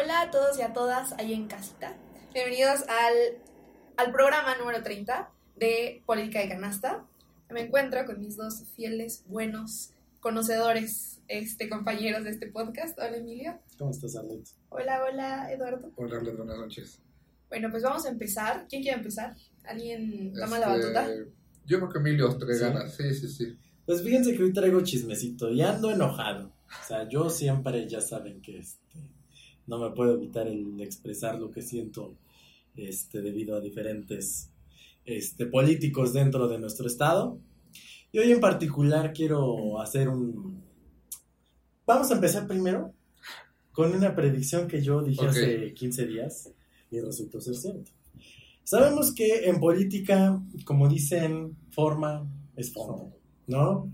Hola a todos y a todas ahí en casita. Bienvenidos al, al programa número 30 de Política de Canasta. Me encuentro con mis dos fieles, buenos, conocedores, este, compañeros de este podcast. Hola Emilio. ¿Cómo estás, Arlet? Hola, hola Eduardo. Hola, Arlet, buenas noches. Bueno, pues vamos a empezar. ¿Quién quiere empezar? ¿Alguien toma la Este, batuta? Yo creo que Emilio trae ¿Sí? ganas. Sí, sí, sí. Pues fíjense que hoy traigo chismecito y ando enojado. O sea, yo siempre ya saben que este, no me puedo evitar el expresar lo que siento este, debido a diferentes este, políticos dentro de nuestro estado. Y hoy en particular quiero hacer un... Vamos a empezar primero con una predicción que yo dije hace 15 días y resultó ser cierto. Sabemos que en política, como dicen, forma es fondo, ¿no?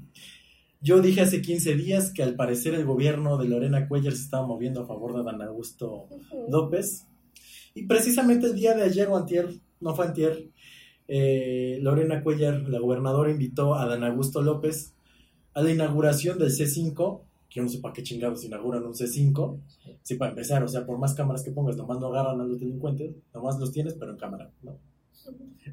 Yo dije hace 15 días que al parecer el gobierno de Lorena Cuellar se estaba moviendo a favor de Dan Augusto. López. Y precisamente el día de ayer o antier, no fue antier, eh, Lorena Cuellar, la gobernadora, invitó a Dan Augusto López a la inauguración del C5, que yo no sé para qué chingados inauguran un C5, sí, para empezar, o sea, por más cámaras que pongas, nomás no agarran a los delincuentes, nomás los tienes, pero en cámara, ¿no?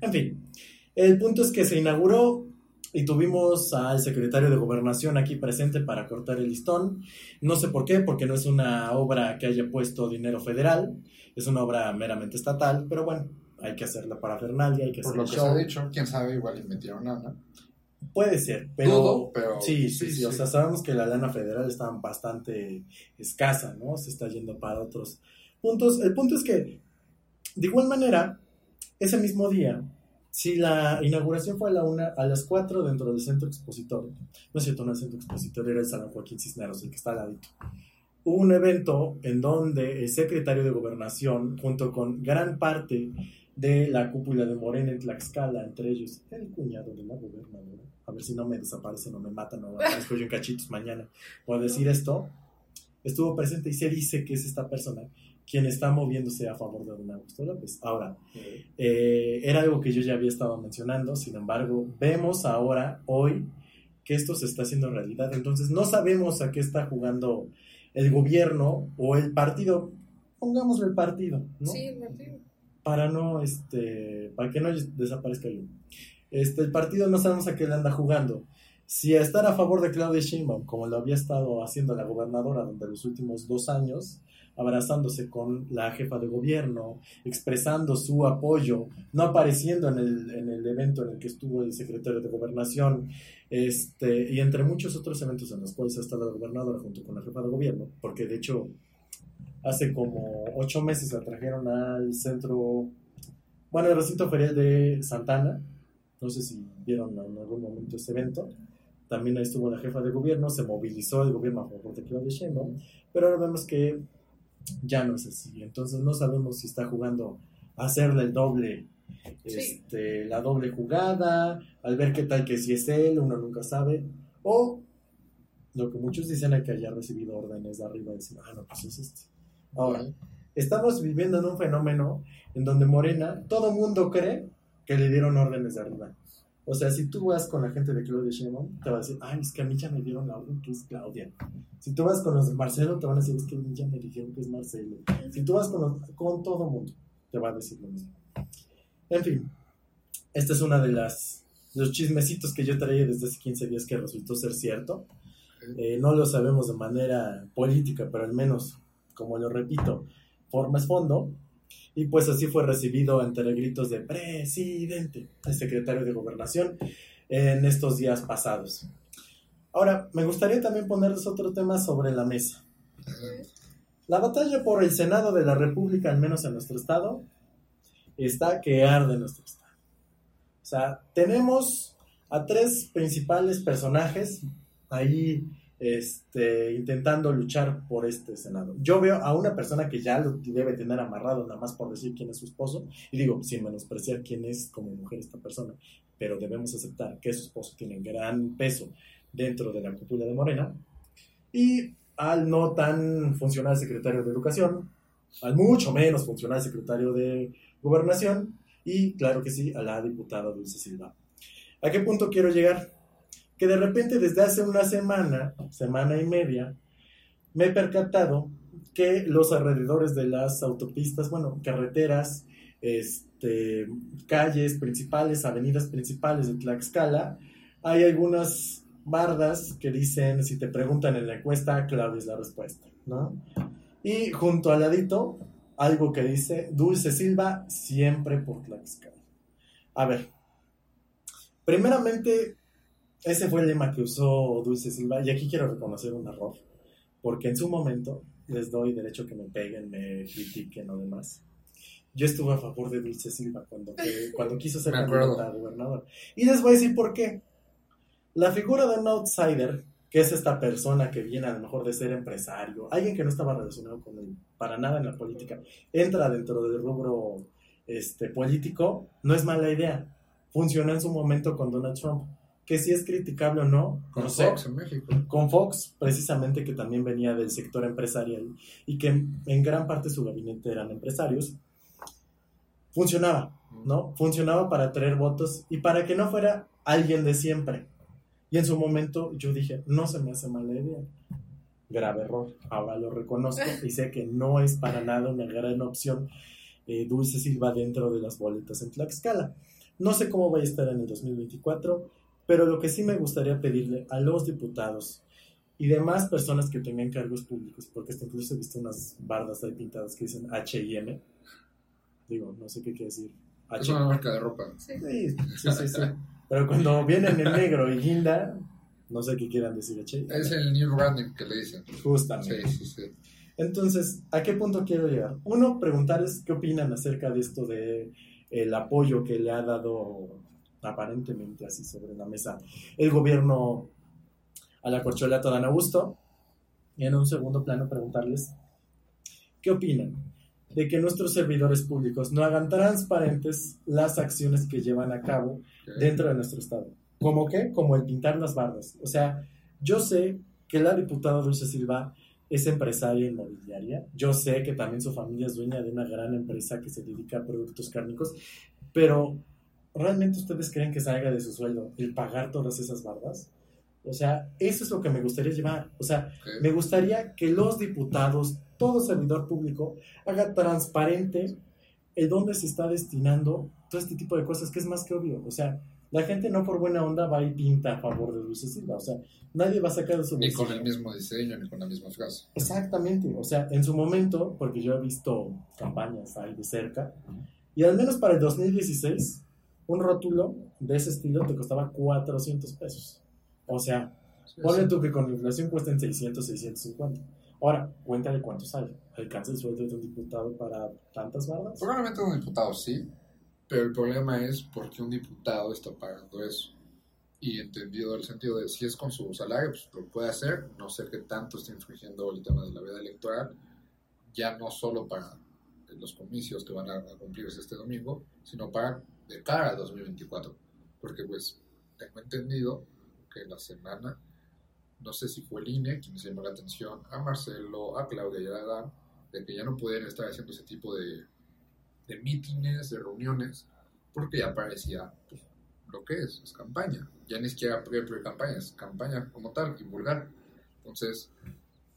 En fin, el punto es que se inauguró y tuvimos al secretario de Gobernación aquí presente para cortar el listón. No sé por qué, porque no es una obra que haya puesto dinero federal, es una obra meramente estatal, pero bueno, hay que hacer la parafernalia, hay que Por hacer lo el que show. se ha dicho, quién sabe, igual metieron lana. Puede ser, pero... Dudo, pero Sí, sí, sí, sí, o sea, sabemos que la lana federal está bastante escasa, ¿no? Se está yendo para otros puntos. El punto es que, de igual manera, ese mismo día, si la inauguración fue a, la una, a las 4 dentro del centro expositor, no es cierto, no el centro expositor, era el Salón Joaquín Cisneros, el que está al ladito. Hubo un evento en donde el secretario de Gobernación, junto con gran parte de la cúpula de Morena en Tlaxcala, entre ellos el cuñado de la gobernadora, a ver si no me desaparecen o me matan o aparezco yo en cachitos mañana por decir esto, estuvo presente y se dice que es esta persona quien está moviéndose a favor de Don Augusto López. Ahora, eh, era algo que yo ya había estado mencionando, sin embargo, vemos ahora, hoy, que esto se está haciendo realidad. Entonces, no sabemos a qué está jugando el gobierno o el partido, pongámosle el partido, ¿no? Sí, divertido. para no, este, para que no desaparezca yo. Este, el partido no sabemos a qué le anda jugando. Si a estar a favor de Claudia Sheinbaum, como lo había estado haciendo la gobernadora durante los últimos dos años, abrazándose con la jefa de gobierno, expresando su apoyo, no apareciendo en el, en el evento en el que estuvo el secretario de gobernación, este, y entre muchos otros eventos en los cuales ha estado la gobernadora junto con la jefa de gobierno, porque de hecho hace como ocho meses la trajeron al centro, bueno, el recinto ferial de Santana. No sé si vieron en algún momento ese evento. También ahí estuvo la jefa de gobierno, se movilizó el gobierno a favor de Claudia Sheinbaum, pero ahora vemos que ya no es así. Entonces no sabemos si está jugando a hacerle el doble, Sí. este, la doble jugada, al ver qué tal que si es él, uno nunca sabe, o lo que muchos dicen es que haya recibido órdenes de arriba, decir, ah, no, pues es este. Ahora, estamos viviendo en un fenómeno en donde Morena, todo mundo cree que le dieron órdenes de arriba. O sea, si tú vas con la gente de Claudia Sheinbaum, te va a decir, ay, es que a mí ya me dieron la orden que es Claudia. Si tú vas con los de Marcelo, te van a decir, es que a mí ya me dijeron que es Marcelo. Si tú vas con, los- con todo mundo, te va a decir lo mismo. En fin, esta es una de las los chismecitos que yo traía desde hace 15 días que resultó ser cierto. Eh, no lo sabemos de manera política, pero al menos, como lo repito, forma es fondo. Y pues así fue recibido entre gritos de presidente, el secretario de gobernación, en estos días pasados. Ahora, me gustaría también ponerles otro tema sobre la mesa. La batalla por el Senado de la República, al menos en nuestro estado, está que arde en nuestro estado. O sea, tenemos a tres principales personajes ahí este, intentando luchar por este Senado. Yo veo a una persona que ya lo debe tener amarrado nada más por decir quién es su esposo, y digo, sin menospreciar quién es como mujer esta persona, pero debemos aceptar que su esposo tiene gran peso dentro de la cúpula de Morena, y al no tan funcional secretario de Educación, al mucho menos funcional secretario de Gobernación, y claro que sí, a la diputada Dulce Silva. ¿A qué punto quiero llegar? Que de repente desde hace una semana, semana y media, me he percatado que los alrededores de las autopistas, bueno, carreteras, este, calles principales, avenidas principales de Tlaxcala, hay algunas bardas que dicen, si te preguntan en la encuesta, Claudia es la respuesta, ¿no? Y junto al ladito, algo que dice, Dulce Silva, siempre por Tlaxcala. A ver, primeramente, ese fue el lema que usó Dulce Silva, y aquí quiero reconocer un error, porque en su momento les doy derecho que me peguen, me critiquen o demás. Yo estuve a favor de Dulce Silva cuando, que- cuando quiso ser candidata a gobernador. Y les voy a decir por qué. La figura de un outsider, que es esta persona que viene a lo mejor de ser empresario, alguien que no estaba relacionado con él para nada en la política, entra dentro del rubro este, político, no es mala idea. Funcionó en su momento con Donald Trump. Que si es criticable o no, Con sé. Fox en México. Con Fox, precisamente, que también venía del sector empresarial y que en gran parte su gabinete eran empresarios, funcionaba, ¿no? Funcionaba para atraer votos y para que no fuera alguien de siempre. Y en su momento yo dije, no se me hace mala idea. Grave error, ahora lo reconozco y sé que no es para nada una gran opción eh, Dulce Silva dentro de las boletas en Tlaxcala. No sé cómo vaya a estar en el 2024, pero lo que sí me gustaría pedirle a los diputados y demás personas que tengan cargos públicos, porque hasta incluso he visto unas bardas ahí pintadas que dicen H y M. Digo, no sé qué quiere decir. Es una marca de ropa. Sí. Sí, sí, sí, sí. Pero cuando vienen en negro y guinda, no sé qué quieran decir H. y M. Es el new branding que le dicen. Justamente. Sí, sí, sí. Entonces, ¿a qué punto quiero llegar? Uno, preguntarles qué opinan acerca de esto de el apoyo que le ha dado aparentemente así sobre la mesa el gobierno a la corcholata de Ana Augusto. Y en un segundo plano preguntarles qué opinan de que nuestros servidores públicos no hagan transparentes las acciones que llevan a cabo dentro de nuestro estado. ¿Cómo qué? Como el pintar las bardas. O sea, yo sé que la diputada Dulce Silva es empresaria inmobiliaria. Yo sé que también su familia es dueña de una gran empresa que se dedica a productos cárnicos, pero ¿realmente ustedes creen que salga de su sueldo el pagar todas esas bardas? O sea, eso es lo que me gustaría llevar. O sea, Ok. me gustaría que los diputados, todo servidor público, haga transparente el dónde se está destinando todo este tipo de cosas, que es más que obvio. O sea, la gente no por buena onda va y pinta a favor de Dulce Silva. O sea, nadie va a sacar de su Ni con el mismo diseño, ni con la misma frase. Exactamente, o sea, en su momento, porque yo he visto campañas ahí de cerca, y al menos para el 2016, un rótulo de ese estilo te costaba 400 pesos. O sea, Sí, ponle sí. tú que con la inflación cuesten 600, 650. Ahora, cuéntale cuánto sale. ¿Alcanza el sueldo de un diputado para tantas bardas? Probablemente un diputado sí, pero el problema es por qué un diputado está pagando eso. Y entendido el sentido de si es con su salario, pues lo puede hacer. No sé qué tanto está infringiendo el tema de la veda electoral, ya no solo para los comicios que van a, a cumplirse este domingo, sino para de cara a 2024. Porque pues tengo entendido que la semana, no sé si fue el INE quien se llamó la atención a Marcelo, a Claudia y a Adán, de que ya no pueden estar haciendo ese tipo de, de mítines, de reuniones, porque ya parecía pues, lo que es, es campaña. Ya ni siquiera pre-campaña, es campaña como tal, y vulgar. Entonces,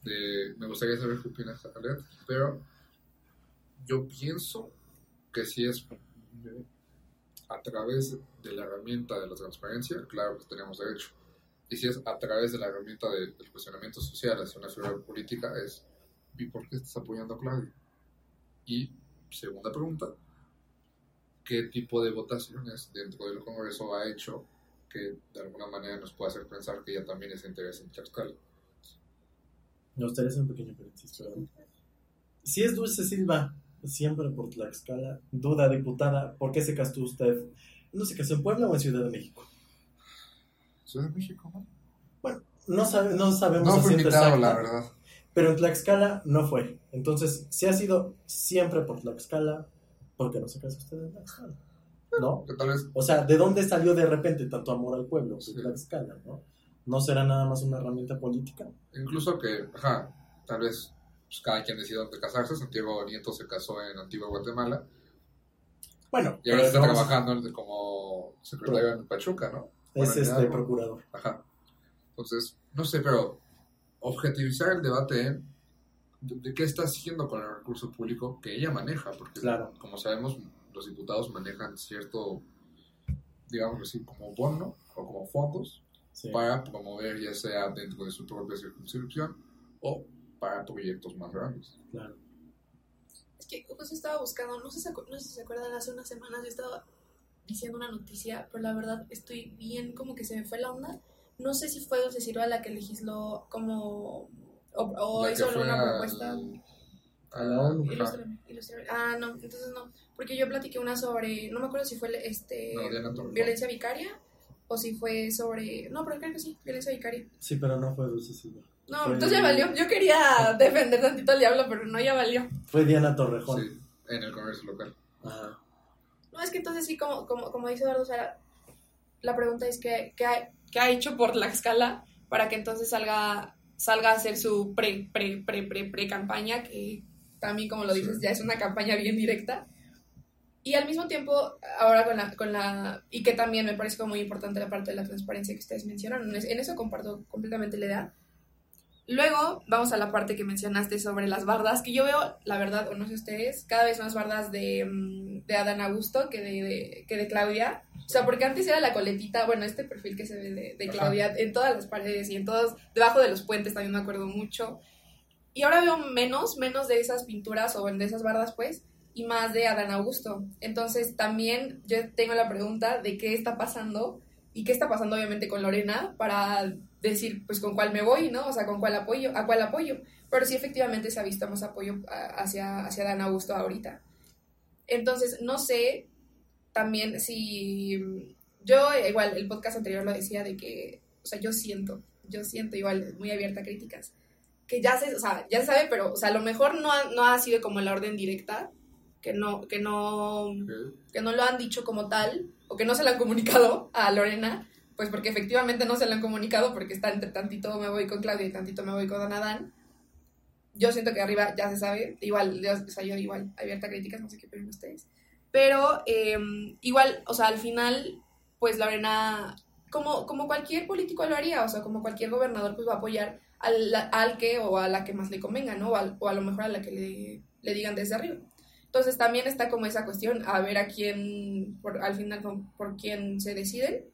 me gustaría saber qué opinas, pero yo pienso que si es a través de la herramienta de la transparencia, claro que tenemos derecho. Y si es a través de la herramienta de- del cuestionamiento social hacia una figura política, es ¿y por qué estás apoyando a Claudio? Y segunda pregunta, ¿qué tipo de votaciones dentro del Congreso ha hecho que de alguna manera nos pueda hacer pensar que ella también es interés en Tlaxcala? Gustaría hacer un pequeño paréntesis. Si es Dulce Silva, siempre por Tlaxcala, duda diputada, ¿por qué se casó usted? ¿No se casó en Puebla o en Ciudad de México? Ciudad de México, ¿no? No, sabe- no sabemos No fue invitado, exacta, la verdad. pero en Tlaxcala no fue. Entonces, si ha sido siempre por Tlaxcala, ¿por qué no se casó usted en Tlaxcala? ¿No? Tal vez O sea, ¿de dónde salió de repente tanto amor al pueblo? Sí. Tlaxcala, ¿no? ¿No será nada más una herramienta política? Incluso que, ajá, tal vez pues, cada quien decide dónde casarse. Santiago Nieto se casó en Antigua Guatemala Bueno, y ahora está vamos- trabajando como secretario en Pachuca, ¿no? Bueno, es este procurador. Ajá. Entonces, no sé, pero objetivizar el debate en de, de qué está haciendo con el recurso público que ella maneja, porque Claro. como sabemos, los diputados manejan cierto, digamos así, como bono o como fondos Sí. para promover ya sea dentro de su propia circunscripción o para proyectos más grandes. Claro. Es que justo estaba buscando, no sé, si no sé si se acuerdan, hace unas semanas yo estaba diciendo una noticia, pero la verdad estoy bien como que se me fue la onda. No sé si fue Dulce Silva la que legisló como... o, o hizo alguna al- propuesta. A la ONU. Ajá. Ilústrame, ilústrame. Ah, no, entonces no. Porque yo platiqué una sobre, no me acuerdo si fue este No, violencia vicaria o si fue sobre, no, pero creo que sí, violencia vicaria. Sí, pero no fue Dulce Silva. No, Fue- entonces ya valió. Yo quería defender tantito al diablo, pero no, ya valió. Fue Diana Torrejón. Sí, en el comercio local. Ajá. No, es que entonces sí, como, como, como dice Eduardo la pregunta es ¿qué, qué, ha, qué ha hecho por la escala para que entonces salga, salga a hacer su pre, pre, pre, pre, pre campaña, que también, como lo dices, Sí. ya es una campaña bien directa. Y al mismo tiempo, ahora con la, con la... Y que también me parece como muy importante la parte de la transparencia que ustedes mencionaron. En eso comparto completamente la idea. Luego vamos a la parte que mencionaste sobre las bardas, que yo veo, la verdad, o no sé ustedes, cada vez más bardas de, mm, de Adán Augusto que de, de- que de Claudia. O sea, porque antes era la coletita, bueno, este perfil que se ve de, de. Claudia en todas las paredes y en todos, debajo de los puentes también me acuerdo mucho. Y ahora veo menos, menos de esas pinturas o de esas bardas, pues, y más de Adán Augusto. Entonces también yo tengo la pregunta de qué está pasando y qué está pasando obviamente con Lorena para decir pues con cuál me voy, ¿no? O sea, con cuál apoyo, a cuál apoyo. Pero sí efectivamente se ha visto más apoyo a- hacia, hacia Dan Augusto ahorita. Entonces, no sé también si yo eh, igual el podcast anterior lo decía de que, o sea, yo siento, yo siento igual muy abierta a críticas, que ya se, o sea, ya se sabe, pero, o sea, a lo mejor no ha, no ha sido como la orden directa, que no, que no, que no lo han dicho como tal o que no se lo han comunicado a Lorena, pues porque efectivamente no se lo han comunicado porque está entre tantito me voy con Claudia y tantito me voy con Don Adán. Yo siento que arriba ya se sabe, igual, yo, o sea, yo igual, abierta a críticas, no sé qué opinan ustedes. Pero eh, igual, o sea, al final, pues Lorena, como, como cualquier político lo haría, o sea, como cualquier gobernador, pues va a apoyar al, al que o a la que más le convenga, ¿no? O, o a lo mejor a la que le, le digan desde arriba. Entonces también está como esa cuestión, a ver a quién, al final, por, por quién se deciden.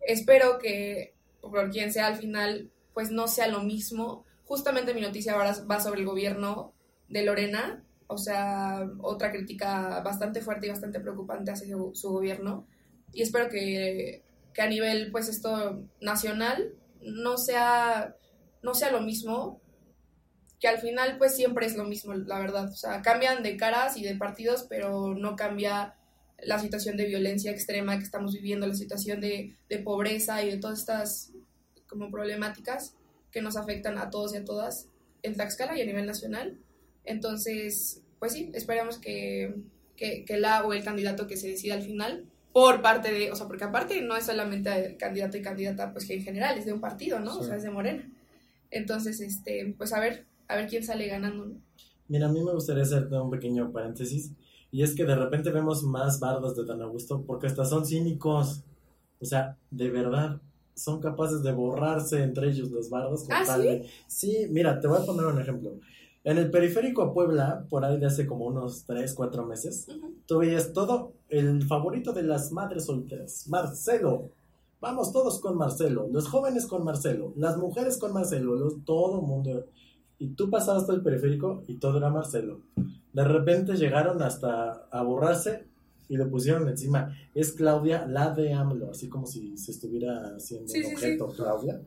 Espero que por quien sea al final, pues no sea lo mismo. Justamente mi noticia ahora va sobre el gobierno de Lorena, o sea, otra crítica bastante fuerte y bastante preocupante hacia su, su gobierno. Y espero que, que a nivel, pues esto nacional, no sea, no sea lo mismo, que al final pues siempre es lo mismo, la verdad. O sea, cambian de caras y de partidos, pero no cambia la situación de violencia extrema que estamos viviendo, la situación de, de pobreza y de todas estas como problemáticas que nos afectan a todos y a todas en Tlaxcala y a nivel nacional. Entonces, pues sí, esperamos que, que, que la o el candidato que se decida al final por parte de, o sea, porque aparte no es solamente el candidato y candidata, pues que en general es de un partido, ¿no? O sea, es de Morena. Entonces, este, pues a ver, a ver quién sale ganando, ¿no? Mira, a mí me gustaría hacer un pequeño paréntesis. Y es que de repente vemos más bardas de Dan Augusto porque hasta son cínicos. O sea, de verdad, son capaces de borrarse entre ellos los bardos. ¿Ah, tal sí? de- Sí, mira, te voy a poner un ejemplo. En el periférico a Puebla, por ahí de hace como unos 3, 4 meses, Ujú. tú veías todo el favorito de las madres solteras, Marcelo. Vamos todos con Marcelo, los jóvenes con Marcelo, las mujeres con Marcelo, los, todo mundo. Y tú pasabas todo el periférico y todo era Marcelo. De repente llegaron hasta a borrarse y lo pusieron encima. Es Claudia, la de AMLO, así como si se estuviera haciendo Sí, un sí, objeto, Claudia.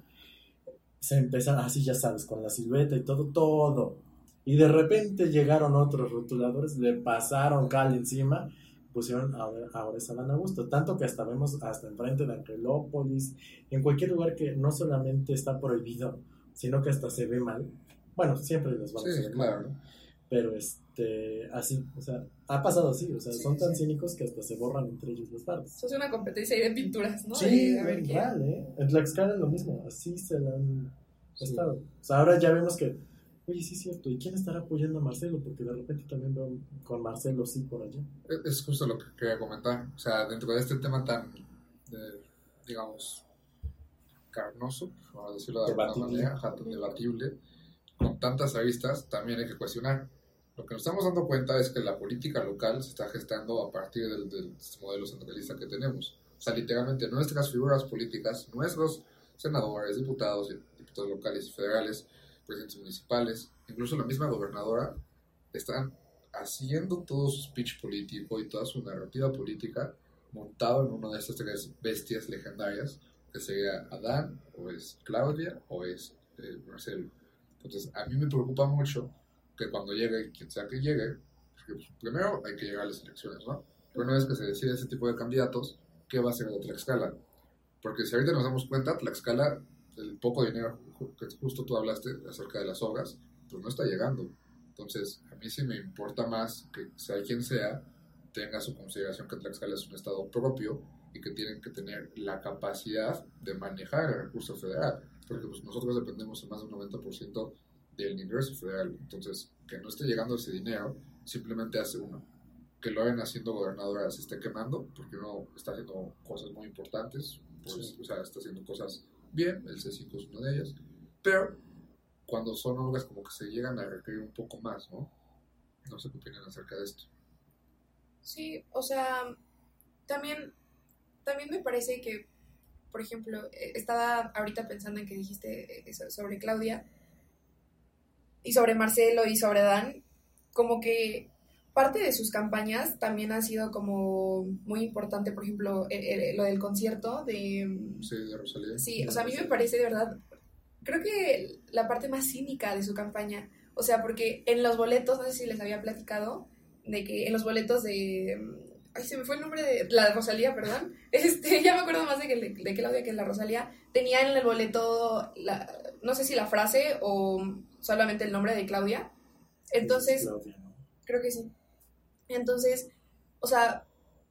Se empezaron, así ya sabes, con la silueta y todo, todo. Y de repente llegaron otros rotuladores, le pasaron cal encima, pusieron ahora, ahora es Adán Augusto. Tanto que hasta vemos hasta enfrente de Angelópolis, en cualquier lugar que no solamente está prohibido, sino que hasta se ve mal. Bueno, siempre los van a Sí, claro. mal, pero este, así, o sea, ha pasado así, o sea, Sí, son tan sí. cínicos que hasta se borran entre ellos las partes. Eso es una competencia ahí de pinturas, ¿no? Sí, De a ver ¿eh? En Tlaxcala es lo mismo, así se la han Sí. estado. O sea, ahora ya vemos que, oye, sí es cierto, ¿y quién estará apoyando a Marcelo? Porque de repente también veo con Marcelo sí por allá. Es- Es justo lo que quería comentar. O sea, dentro de este tema tan, eh, digamos, carnoso, por decirlo de alguna Debatible. manera, debatible, con tantas aristas, también hay que cuestionar. Lo que nos estamos dando cuenta es que la política local se está gestando a partir del, del modelo centralista que tenemos. O sea, literalmente nuestras figuras políticas, nuestros senadores, diputados, diputados locales y federales, presidentes municipales, incluso la misma gobernadora, están haciendo todo su speech político y toda su narrativa política montado en una de estas tres bestias legendarias, que sería Adán, o es Claudia, o es eh, Marcelo. Entonces, a mí me preocupa mucho que cuando llegue, quien sea que llegue, pues, primero hay que llegar a las elecciones, ¿no? Pero una vez que se decide ese tipo de candidatos, ¿qué va a ser de Tlaxcala? Porque si ahorita nos damos cuenta, Tlaxcala, el poco dinero que justo tú hablaste acerca de las obras, pues no está llegando. Entonces, a mí sí me importa más que sea quien sea, tenga su consideración que Tlaxcala es un estado propio y que tienen que tener la capacidad de manejar el recurso federal, porque pues, nosotros dependemos en más del 90% del ingreso federal, entonces que no esté llegando ese dinero simplemente hace uno, que lo hagan haciendo gobernadora se esté quemando, porque no está haciendo cosas muy importantes, pues, o sea, está haciendo cosas bien, el C5 es una de ellas, pero cuando son obras como que se llegan a requerir un poco más, ¿no? No sé qué opinan acerca de esto. Sí, o sea, también, también me parece que, por ejemplo, eh, estaba ahorita pensando en que dijiste eh, sobre Claudia y sobre Marcelo y sobre Dan, como que parte de sus campañas también ha sido como muy importante, por ejemplo, eh, lo del concierto de... Sí, de Rosalía. Sí, o sea, a mí me parece de verdad creo que la parte más cínica de su campaña. O sea, porque en los boletos, no sé si les había platicado, de que en los boletos de... Ay, se me fue el nombre de la Rosalía, perdón. Este, ya me acuerdo más de que, de Claudia que la Rosalía. Tenía en el boleto, la, no sé si la frase o solamente el nombre de Claudia. Entonces, creo que sí. Entonces, o sea,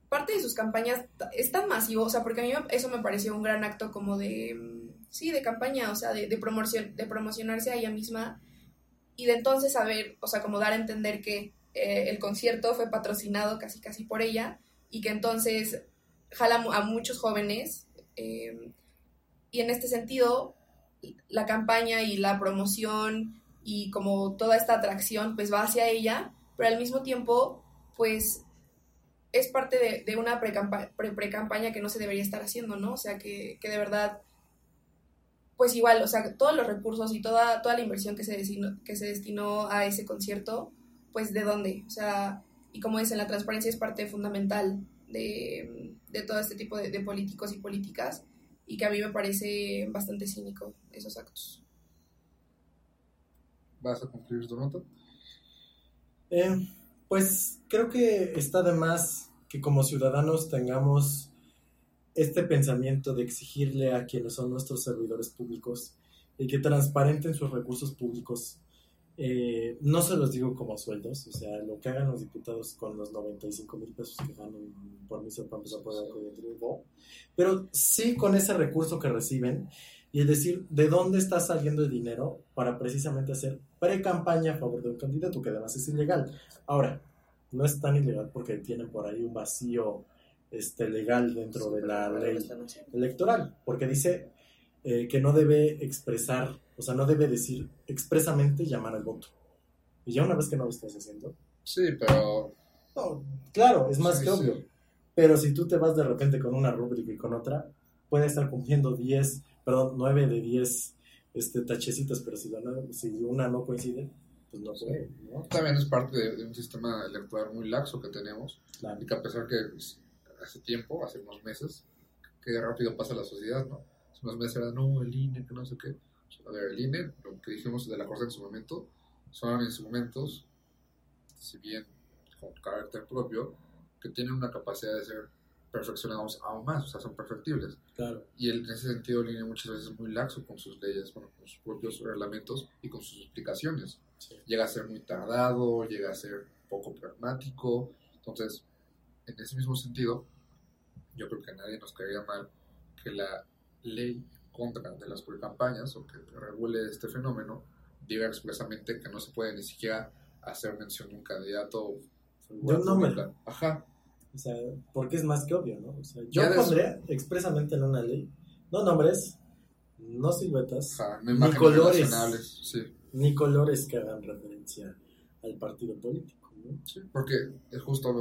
parte de sus campañas es tan masivo, o sea, porque a mí eso me pareció un gran acto como de sí, de campaña, o sea, de, de, promoción, de promocionarse a ella misma y de entonces saber, o sea, como dar a entender que eh, el concierto fue patrocinado casi casi por ella y que entonces jala a muchos jóvenes eh, y en este sentido la campaña y la promoción y como toda esta atracción pues va hacia ella, pero al mismo tiempo pues es parte de, de una pre-campaña pre que no se debería estar haciendo, ¿no? O sea, que, que de verdad pues igual, o sea, todos los recursos y toda, toda la inversión que se, destinó, que se destinó a ese concierto, pues de dónde, o sea, y como dicen, la transparencia es parte fundamental de, todo este tipo de, políticos y políticas, y que a mí me parece bastante cínico esos actos. ¿Vas a concluir nota? Eh, pues creo que está de más que como ciudadanos tengamos este pensamiento de exigirle a quienes son nuestros servidores públicos y que transparenten sus recursos públicos. Eh, no se los digo como sueldos, o sea, lo que hagan los diputados con los 95 mil pesos que ganan por mí para empezar por el pero sí con ese recurso que reciben y es decir, de dónde está saliendo el dinero para precisamente hacer pre-campaña a favor de un candidato que además es ilegal. Ahora, no es tan ilegal porque tienen por ahí un vacío este, legal dentro de la ley electoral, porque dice eh, que no debe expresar, o sea, no debe decir expresamente llamar al voto. Y ya una vez que no lo estás haciendo. Sí, pero... claro, es más que obvio. Pero si tú te vas de repente con una rúbrica y con otra, puede estar cumpliendo 10, perdón, 9 de 10 este, tachecitos, pero si, si una no coincide, pues no puede. También es parte de, un sistema electoral muy laxo que tenemos. Y que a pesar que hace tiempo, hace unos meses, que rápido pasa la sociedad, ¿no? Hace unos meses era, no, el INE, que no sé qué. A ver, el INE, lo que dijimos de la Corte en su momento, son instrumentos, si bien con carácter propio, que tienen una capacidad de ser perfeccionados aún más, o sea, son perfectibles. Claro. Y en ese sentido, el INE muchas veces es muy laxo con sus leyes, bueno, con sus propios reglamentos y con sus explicaciones. Llega a ser muy tardado, llega a ser poco pragmático. Entonces, en ese mismo sentido, yo creo que a nadie nos caería mal que la ley contra de las campañas o que regule este fenómeno diga expresamente que no se puede ni siquiera hacer mención de un candidato de un nombre. Ajá. O sea, porque es más que obvio, ¿no? O sea, yo pondría expresamente en una ley, no nombres, no siluetas, ni colores. Sí. ni colores que hagan referencia al partido político. ¿no? Sí, porque es justo,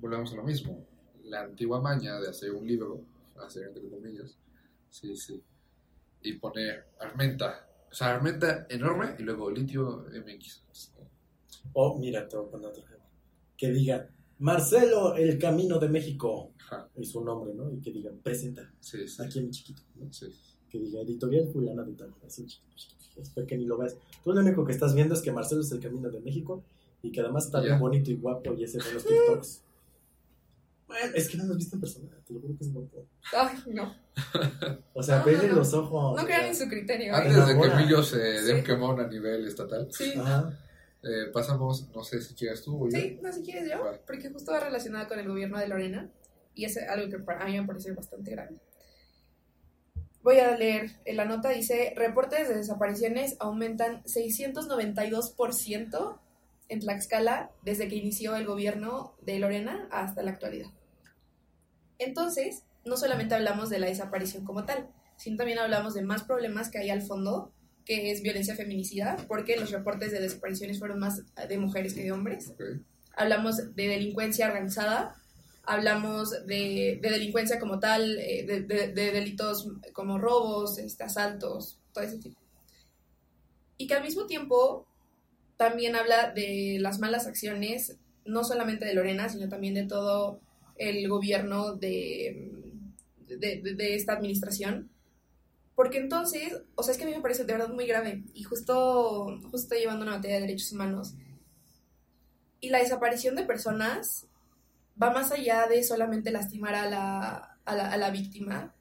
volvemos a lo mismo, la antigua maña de hacer un libro, hacer entre comillas, sí, sí, y poner Armenta, o sea, Armenta enorme y luego litio MX. O, mira, te voy a poner otro ejemplo. Que diga, Marcelo, el camino de México, Ajá, es su nombre, ¿no? Y que diga, presenta, sí, sí, aquí en chiquito, ¿no? sí. Que diga, editorial fulana de tal, así chiquito, chiquito. Espero que ni lo veas. Tú lo único que estás viendo es que Marcelo es el camino de México y que además está bien bonito y guapo y ese de los TikToks. Bueno, es que no lo has visto en persona, te lo juro que es guapo. Ay, no. O sea, No, vele no, los ojos. No crean en su criterio. ¿eh? Antes de que. Emilio se dé un quemón a nivel estatal, Sí. Ajá. eh, pasamos, no sé si quieres tú o yo. Sí, no, si quieres yo, Vale. porque justo va relacionada con el gobierno de Lorena y es algo que para- a mí me parece bastante grave. Voy a leer en la nota, dice, reportes de desapariciones aumentan 692% en Tlaxcala desde que inició el gobierno de Lorena hasta la actualidad. Entonces, no solamente hablamos de la desaparición como tal, sino también hablamos de más problemas que hay al fondo, que es violencia feminicida, porque los reportes de desapariciones fueron más de mujeres que de hombres hablamos de delincuencia organizada, hablamos de, de delincuencia como tal, eh, de, de- de delitos como robos, este, asaltos, todo ese tipo. Y que al mismo tiempo también habla de las malas acciones, no solamente de Lorena, sino también de todo el gobierno de, de, de- esta administración. Porque entonces, o sea, es que a mí me parece de verdad muy grave. Y justo, justo estoy llevando una materia de derechos humanos y la desaparición de personas va más allá de solamente lastimar a la, a la, a la víctima,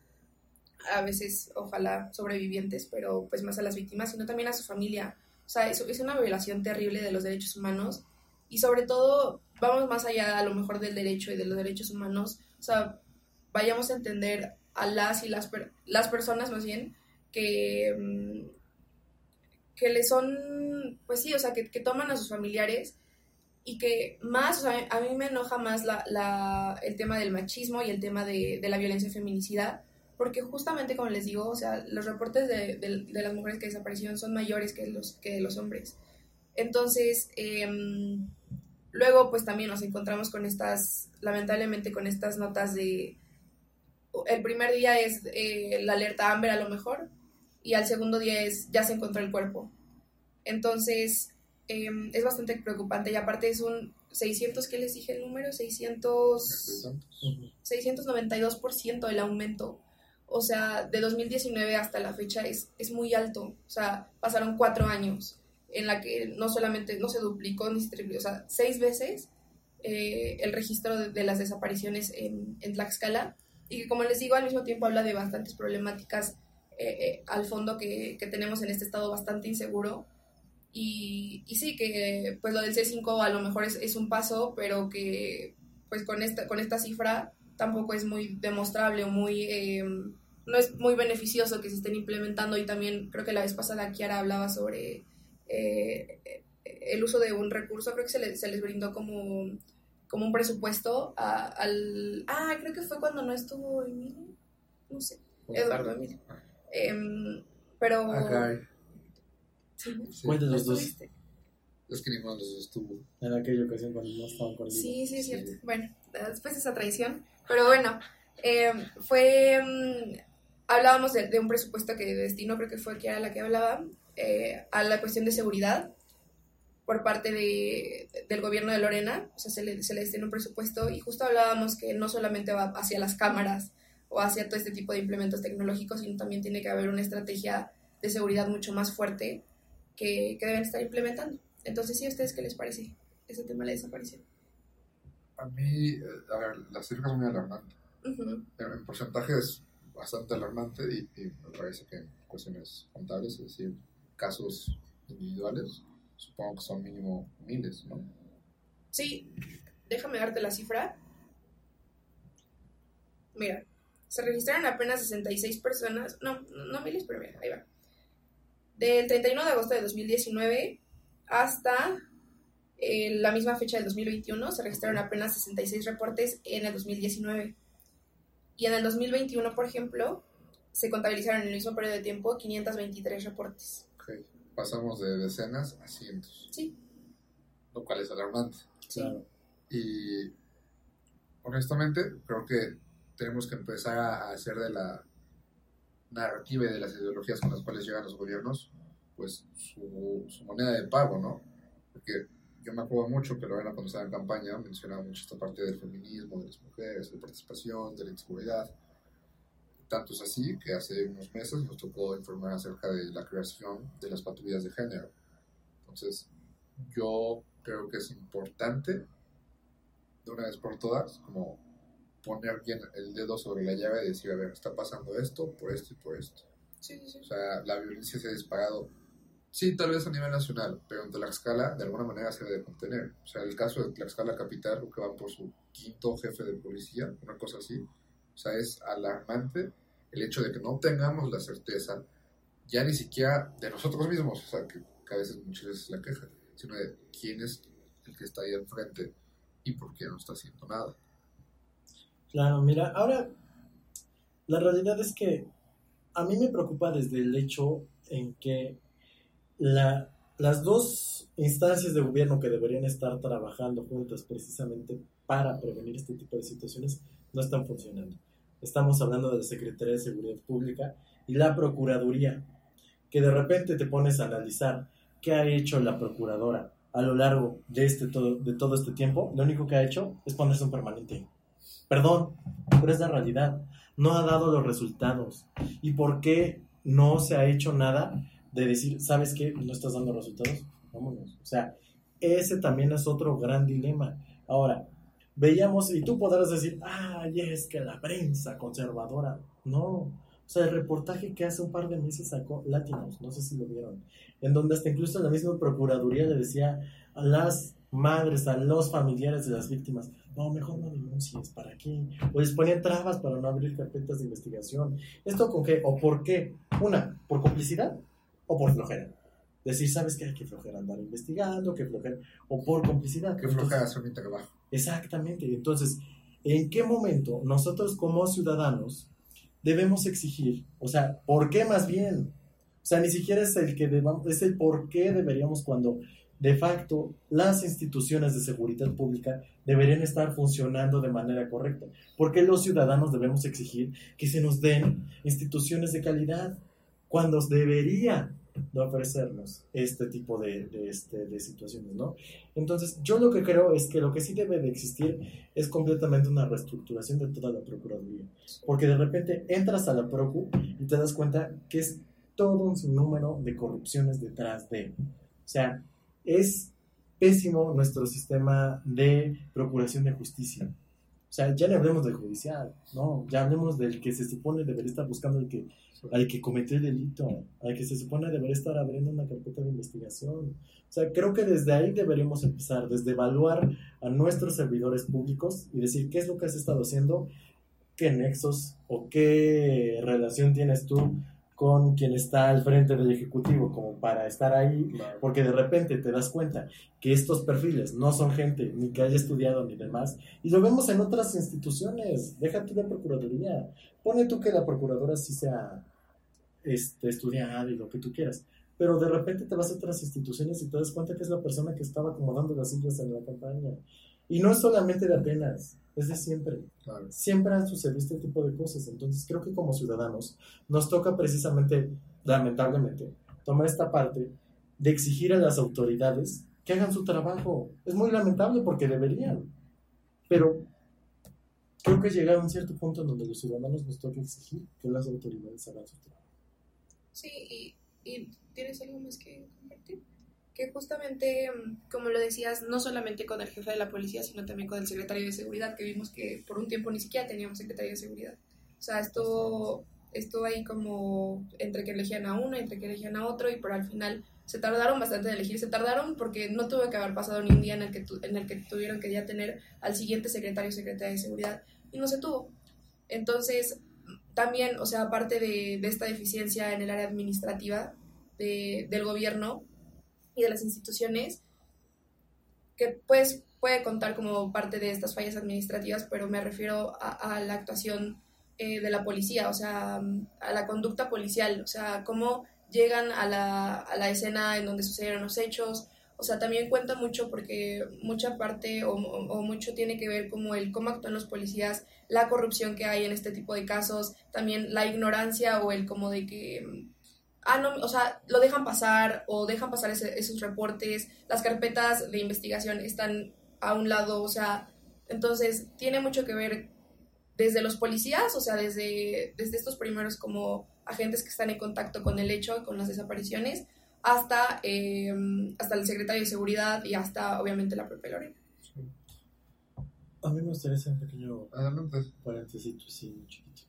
a veces, ojalá, sobrevivientes, pero pues más a las víctimas, sino también a su familia. O sea, es, es una violación terrible de los derechos humanos y sobre todo vamos más allá a lo mejor del derecho y de los derechos humanos. O sea, vayamos a entender a las y las, per- las personas más bien que, mm, que le son, pues sí, o sea, que, que toman a sus familiares y que más, o sea, a mí me enoja más la, la- el tema del machismo y el tema de, de la violencia feminicida, porque justamente como les digo, o sea, los reportes de, de- las mujeres que desaparecieron son mayores que los, que los hombres. Entonces, em, luego pues también nos encontramos con estas, lamentablemente con estas notas de, el primer día es eh, la alerta Amber a lo mejor, y al segundo día es ya se encontró el cuerpo. Entonces, eh, es bastante preocupante y aparte es un 600, ¿qué les dije el número? 600, Ujú. 692% el aumento. O sea, de 2019 hasta la fecha es, es muy alto. O sea, pasaron cuatro años en la que no solamente no se duplicó ni se triplicó, o sea, seis veces eh, el registro de, de las desapariciones en, en Tlaxcala. Y que como les digo al mismo tiempo habla de bastantes problemáticas eh, eh, al fondo que, que tenemos en este estado bastante inseguro. Y, y sí que pues lo del C5 a lo mejor es, es un paso pero que pues con esta, con esta cifra tampoco es muy demostrable o muy eh, no es muy beneficioso que se estén implementando. Y también creo que la vez pasada Kiara hablaba sobre eh, el uso de un recurso, creo que se, le- se les brindó como, como un presupuesto a- al... Ah, creo que fue cuando no estuvo Emilio, no sé, Eduardo Emilio. Em, pero... Sí, ¿no? sí. ¿Cuál de ¿No los dos? estuviste? Es que ninguno de los dos estuvo. En aquella ocasión cuando no estaban conmigo. Sí, sí, es Sí. cierto. Bueno, después de esa traición. Pero bueno, eh, fue. mm, hablábamos de, de un presupuesto que destino, creo que fue que era la que hablaba, eh, a la cuestión de seguridad por parte de, del gobierno de Lorena. O sea, se le, se le destinó un presupuesto y justo hablábamos que no solamente va hacia las cámaras o hacia todo este tipo de implementos tecnológicos, sino también tiene que haber una estrategia de seguridad mucho más fuerte que, que deben estar implementando. Entonces, ¿sí a ustedes qué les parece ese tema de la desaparición? A mí, eh, a ver, la cifra es muy alarmante. En, en porcentaje es bastante alarmante y, y me parece que en cuestiones contables, es decir, casos individuales, supongo que son mínimo miles, ¿no? Sí, déjame darte la cifra. Mira, se registraron apenas 66 personas, no, no miles, pero mira, ahí va. Del 31 de agosto de 2019 hasta eh, la misma fecha del 2021 se registraron apenas 66 reportes en el 2019. Y en el 2021, por ejemplo, se contabilizaron en el mismo periodo de tiempo 523 reportes. Pasamos de decenas a cientos. Sí. Lo cual es alarmante. Claro. Y honestamente, creo que tenemos que empezar a hacer de la narrativa y de las ideologías con las cuales llegan los gobiernos, pues su, su moneda de pago, ¿no? Porque yo me acuerdo mucho que Lorena cuando estaba en campaña mencionaba mucho esta parte del feminismo, de las mujeres, de la participación, de la inseguridad. Tanto es así que hace unos meses nos tocó informar acerca de la creación de las patrullas de género. Entonces, yo creo que es importante, de una vez por todas, como poner bien el dedo sobre la llave y decir, a ver, está pasando esto, por esto y por esto. Sí, sí. O sea, la violencia se ha disparado, sí, tal vez a nivel nacional, pero en Tlaxcala de alguna manera se debe contener. O sea, el caso de Tlaxcala Capital, que van por su quinto jefe de policía, una cosa así. O sea, es alarmante el hecho de que no tengamos la certeza, ya ni siquiera de nosotros mismos, o sea, que, a veces muchas veces es la queja, sino de quién es el que está ahí enfrente y por qué no está haciendo nada. Claro, mira, ahora la realidad es que a mí me preocupa desde el hecho en que la, las dos instancias de gobierno que deberían estar trabajando juntas precisamente para prevenir este tipo de situaciones no están funcionando. Estamos hablando de la Secretaría de Seguridad Pública y la Procuraduría, que de repente te pones a analizar qué ha hecho la Procuradora a lo largo de, este todo, de todo este tiempo. Lo único que ha hecho es ponerse un permanente. Perdón, pero es la realidad. No ha dado los resultados. ¿Y por qué no se ha hecho nada de decir, ¿sabes qué? No estás dando resultados. Vámonos. O sea, ese también es otro gran dilema. Ahora, veíamos, y tú podrás decir, ay, es que la prensa conservadora. No. O sea, el reportaje que hace un par de meses sacó Latinos, no sé si lo vieron, en donde hasta incluso la misma Procuraduría le decía a las madres, a los familiares de las víctimas, no, mejor no denuncies, ¿para qué? O les ponían trabas para no abrir carpetas de investigación. ¿Esto con qué? ¿O por qué? Una, por complicidad o por flojera. Decir, ¿sabes qué? Hay que flojera andar investigando, que flojera, o por complicidad. Que floja hacer mi trabajo. Exactamente. Entonces, ¿en qué momento nosotros como ciudadanos debemos exigir? O sea, ¿por qué más bien? O sea, ni siquiera es el que debamos, es el por qué deberíamos cuando de facto las instituciones de seguridad pública deberían estar funcionando de manera correcta. ¿Por qué los ciudadanos debemos exigir que se nos den instituciones de calidad cuando debería de ofrecernos este tipo de, de, este, de situaciones, ¿no? Entonces, yo lo que creo es que lo que sí debe de existir es completamente una reestructuración de toda la Procuraduría. Porque de repente entras a la Procu y te das cuenta que es todo un sinnúmero de corrupciones detrás de. O sea, es pésimo nuestro sistema de procuración de justicia. O sea, ya no hablemos del judicial, ¿no? Ya hablemos del que se supone debería estar buscando el que, al que cometió el delito, al que se supone debería estar abriendo una carpeta de investigación. O sea, creo que desde ahí deberíamos empezar, desde evaluar a nuestros servidores públicos y decir qué es lo que has estado haciendo, qué nexos o qué relación tienes tú con quien está al frente del Ejecutivo como para estar ahí, porque de repente te das cuenta que estos perfiles no son gente ni que haya estudiado ni demás, y lo vemos en otras instituciones, déjate de Procuraduría, pone tú que la Procuradora sí sea este, estudiada y lo que tú quieras, pero de repente te vas a otras instituciones y te das cuenta que es la persona que estaba acomodando las sillas en la campaña, y no es solamente de apenas, es de siempre Claro. siempre han sucedido este tipo de cosas. Entonces creo que como ciudadanos nos toca precisamente, lamentablemente, tomar esta parte de exigir a las autoridades que hagan su trabajo. Es muy lamentable porque deberían, pero creo que llega a un cierto punto en donde los ciudadanos nos toca exigir que las autoridades hagan su trabajo. Sí, y, y ¿tienes algo más que compartir? Que justamente, mm, como lo decías, no solamente con el jefe de la policía, sino también con el secretario de seguridad, que vimos que por un tiempo ni siquiera teníamos secretario de seguridad. O sea, esto estuvo ahí como entre que elegían a uno, entre que elegían a otro, y pero al final se tardaron bastante en elegir. Se tardaron porque no tuvo que haber pasado ni un día en el que, tu- en el que tuvieron que ya tener al siguiente secretario o secretaria de seguridad, y no se tuvo. Entonces, también, o sea, aparte de, de esta deficiencia en el área administrativa de- del gobierno y de las instituciones, que pues puede contar como parte de estas fallas administrativas, pero me refiero a, la actuación eh, de la policía, o sea, a la conducta policial, o sea, cómo llegan a la, a la escena en donde sucedieron los hechos. O sea, también cuenta mucho porque mucha parte o, mucho tiene que ver como el cómo actúan los policías, la corrupción que hay en este tipo de casos, también la ignorancia o el como de que ah, no, o sea, lo dejan pasar o dejan pasar esos reportes, las carpetas de investigación están a un lado, o sea, entonces tiene mucho que ver desde los policías, o sea, desde, desde estos primeros como agentes que están en contacto con el hecho, con las desapariciones, hasta, eh, hasta el secretario de seguridad y hasta obviamente la propia Lorena. A mí me gustaría hacer un pequeño paréntesis, sí, chiquito.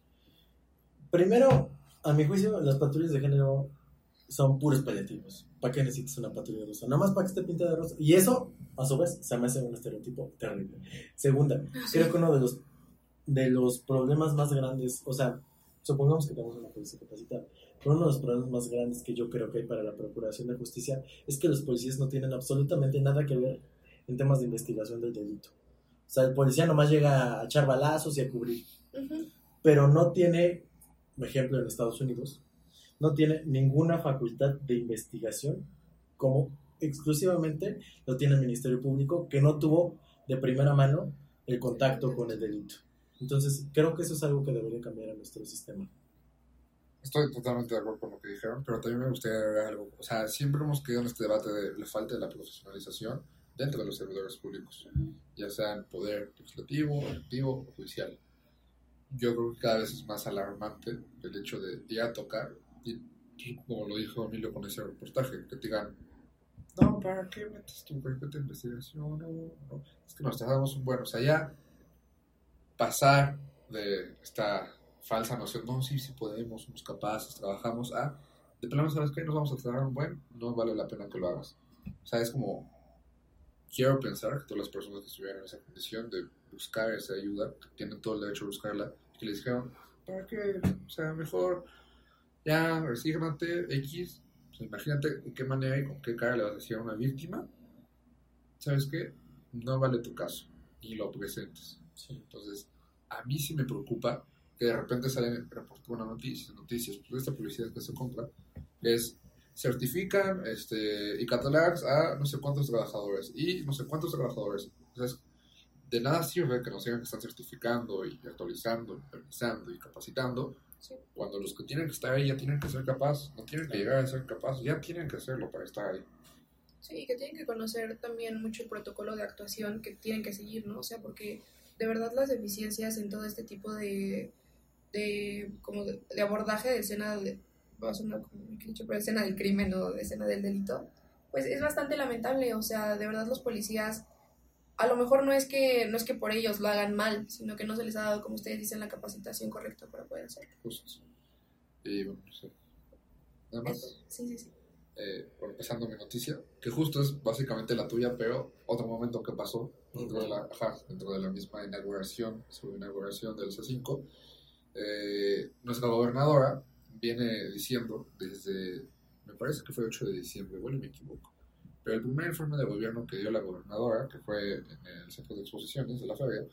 Primero, a mi juicio, las patrullas de género son puros paliativos. ¿Para qué necesitas una patrulla rosa? Nada más para que esté pintada de rosa. Y eso, a su vez, se me hace un estereotipo terrible. Segunda, ah, creo que uno de los, de los problemas más grandes, o sea, supongamos que tenemos una policía capacitada, pero uno de los problemas más grandes que yo creo que hay para la Procuración de Justicia es que los policías no tienen absolutamente nada que ver en temas de investigación del delito. O sea, el policía nomás llega a echar balazos y a cubrir, pero no tiene ejemplo en Estados Unidos, no tiene ninguna facultad de investigación como exclusivamente lo tiene el Ministerio Público, que no tuvo de primera mano el contacto con el delito. Entonces, creo que eso es algo que debería cambiar en nuestro sistema. Estoy totalmente de acuerdo con lo que dijeron, pero también me gustaría agregar algo. O sea, siempre hemos quedado en este debate de la falta de la profesionalización dentro de los servidores públicos, ya sea en poder legislativo, ejecutivo o judicial yo creo que cada vez es más alarmante el hecho de ir tocar y como lo dijo Emilio con ese reportaje, que te digan, no, ¿para qué metes tu carpeta de investigación? No, Es que nos tratamos un bueno, o sea, ya pasar de esta falsa noción, no, sí, sí podemos, somos capaces, trabajamos, a, de plano, ¿sabes qué? Nos vamos a tratar un buen, no vale la pena que lo hagas. O sea, es como, quiero pensar que todas las personas que estuvieran en esa condición de buscar esa ayuda, tienen todo el derecho a buscarla, que les dijeron, ¿para qué? O sea, mejor ya resígnate, X. imagínate en qué manera y con qué cara le vas a decir a una víctima. ¿Sabes qué? No vale tu caso. Y lo presentes. Entonces, a mí sí me preocupa que de repente salen una noticia, noticias, pues esta publicidad que se compra, es certifican este, y catalogan a no sé cuántos trabajadores y no sé cuántos trabajadores. Entonces, de nada sirve que nos digan que están certificando y actualizando, revisando y capacitando, cuando los que tienen que estar ahí ya tienen que ser capaces, no tienen que llegar a ser capaces, ya tienen que hacerlo para estar ahí. Sí, que tienen que conocer también mucho el protocolo de actuación que tienen que seguir, ¿no? O sea, porque de verdad las deficiencias en todo este tipo de, de, como de, abordaje de escena, de, va a sonar como dicho, pero escena del crimen o de escena del delito, pues es bastante lamentable, o sea, de verdad los policías a lo mejor no es que no es que por ellos lo hagan mal, sino que no se les ha dado, como ustedes dicen, la capacitación correcta para poder hacerlo. Justo. Y bueno, no sé. Nada más. Sí, sí, sí. Eh, bueno, empezando mi noticia, que justo es básicamente la tuya, pero otro momento que pasó dentro, de, la, ajá, dentro de la misma inauguración, su inauguración del C5, eh, nuestra gobernadora viene diciendo desde, me parece que fue 8 de diciembre, bueno, me equivoco, pero el primer informe de gobierno que dio la gobernadora, que fue en el centro de exposiciones de la feria,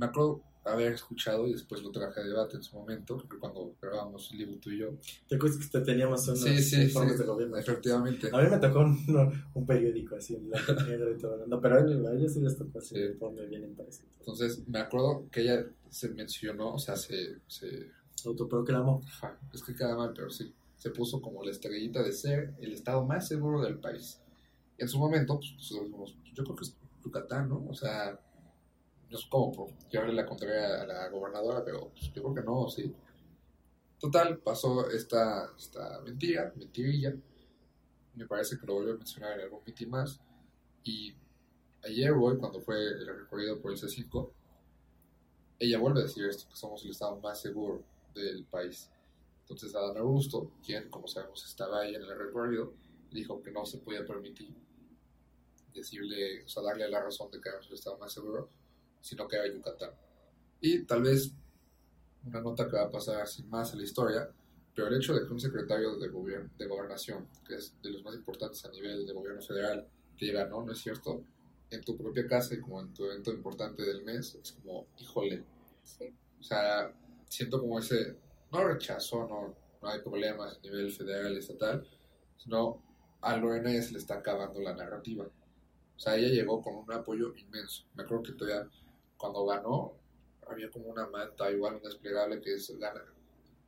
me acuerdo haber escuchado y después lo traje a debate en su momento, cuando grabábamos el libro tú y yo. ¿Te acuerdas que te teníamos unos sí, sí, informes de gobierno? Efectivamente. A mí me tocó un, un periódico así, en blanco y todo. No, pero a ella sí les tocó así, un informe bien interesante. Entonces, me acuerdo que ella se mencionó, o sea, se... se autoproclamó. Ajá, es que queda mal, pero sí se puso como la estrellita de ser el estado más seguro del país. En su momento, pues, yo creo que es Yucatán, ¿no? O sea, no es como por llevarle la contraria a la gobernadora, pero pues, yo creo que no, sí. Total, pasó esta, esta mentira, mentirilla. Me parece que lo volvió a mencionar en algún meeting más. Y ayer hoy, cuando fue el recorrido por el C5, ella vuelve a decir esto, que somos el estado más seguro del país. Entonces Adán Augusto, quien como sabemos estaba ahí en el recorrido, dijo que no se podía permitir decirle, o sea, darle la razón de que era el estado más seguro, sino que era Yucatán. Y tal vez una nota que va a pasar sin más en la historia, pero el hecho de que un secretario de, gobierno, de gobernación, que es de los más importantes a nivel de gobierno federal, que diga, no, no es cierto, en tu propia casa y como en tu evento importante del mes, es como, híjole. O sea, siento como ese no rechazo, no, no hay problemas a nivel federal estatal, sino a Lorena ya se le está acabando la narrativa. O sea, ella llegó con un apoyo inmenso. Me acuerdo que todavía cuando ganó había como una manta, igual un desplegable que es gana,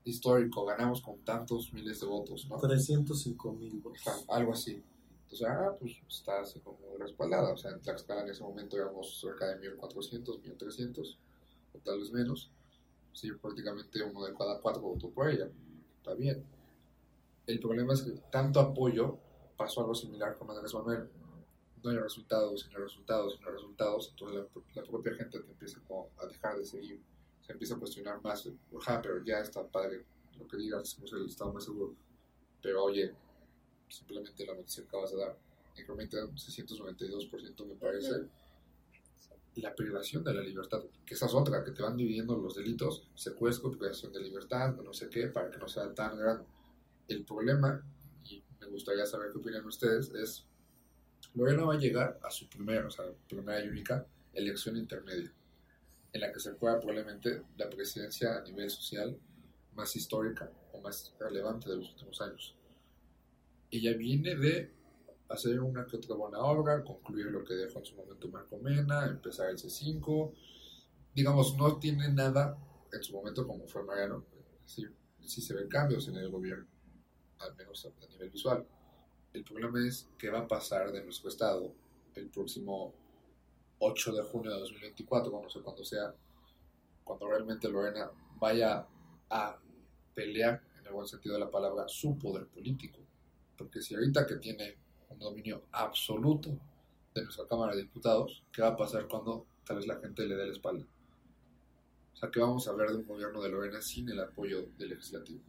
histórico, ganamos con tantos miles de votos, ¿no? 305 mil votos. Algo así. Entonces, ah, pues está así como respaldada. O sea, en Tlaxcala en ese momento éramos cerca de 1400, 1300, o tal vez menos. Sí, prácticamente uno de cada cuatro votó por ella. Está bien. El problema es que tanto apoyo pasó algo similar con Andrés Manuel. No hay resultados, no hay resultados, no hay resultados. Entonces la, la propia gente te empieza como a dejar de seguir. Se empieza a cuestionar más. Ajá, pero ya está padre lo que digas, somos el estado más seguro. Pero oye, simplemente la noticia que acabas de dar, incrementa un 692% me parece. La privación de la libertad, que esa es otra, que te van dividiendo los delitos, secuestro, privación de libertad, no sé qué, para que no sea tan grande. El problema, y me gustaría saber qué opinan ustedes, es Lorena va a llegar a su primera, o sea, primera y única elección intermedia, en la que se juega probablemente la presidencia a nivel social más histórica o más relevante de los últimos años. Ella viene de hacer una que otra buena obra, concluir lo que dejó en su momento Marco Mena, empezar el C5. Digamos, no tiene nada en su momento como fue Mariano. Sí, sí se ven cambios en el gobierno, al menos a nivel visual. El problema es qué va a pasar de nuestro estado el próximo 8 de junio de 2024, no sé cuándo sea, cuando realmente Lorena vaya a pelear, en el buen sentido de la palabra, su poder político. Porque si ahorita que tiene un dominio absoluto de nuestra Cámara de Diputados, ¿qué va a pasar cuando tal vez la gente le dé la espalda? O sea, ¿qué vamos a ver de un gobierno de Lorena sin el apoyo del legislativo?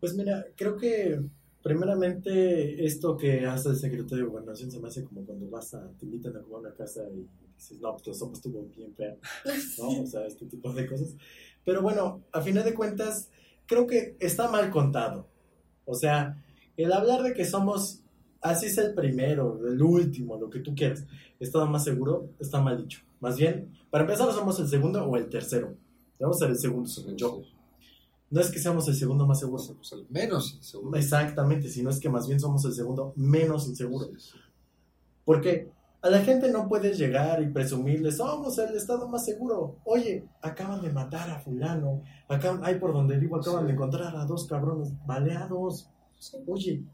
Pues mira, creo que primeramente esto que hace el secretario de Gobernación se me hace como cuando vas a, te invitan a jugar a una casa y dices, no, pues la sopa estuvo bien fea, ¿no? O sea, este tipo de cosas. Pero bueno, a final de cuentas, creo que está mal contado. O sea, el hablar de que somos, así es el primero, el último, lo que tú quieras, estado más seguro, está mal dicho. Más bien, para empezar, somos el segundo o el tercero. Vamos a ser el segundo, según yo. No es que seamos el segundo más seguro. Somos el menos inseguro. Exactamente, sino es que más bien somos el segundo menos inseguro. Porque a la gente no puedes llegar y presumirle, somos el estado más seguro. Oye, acaban de matar a fulano. Acá, ahí por donde vivo acaban Sí. de encontrar a dos cabrones baleados. Oye,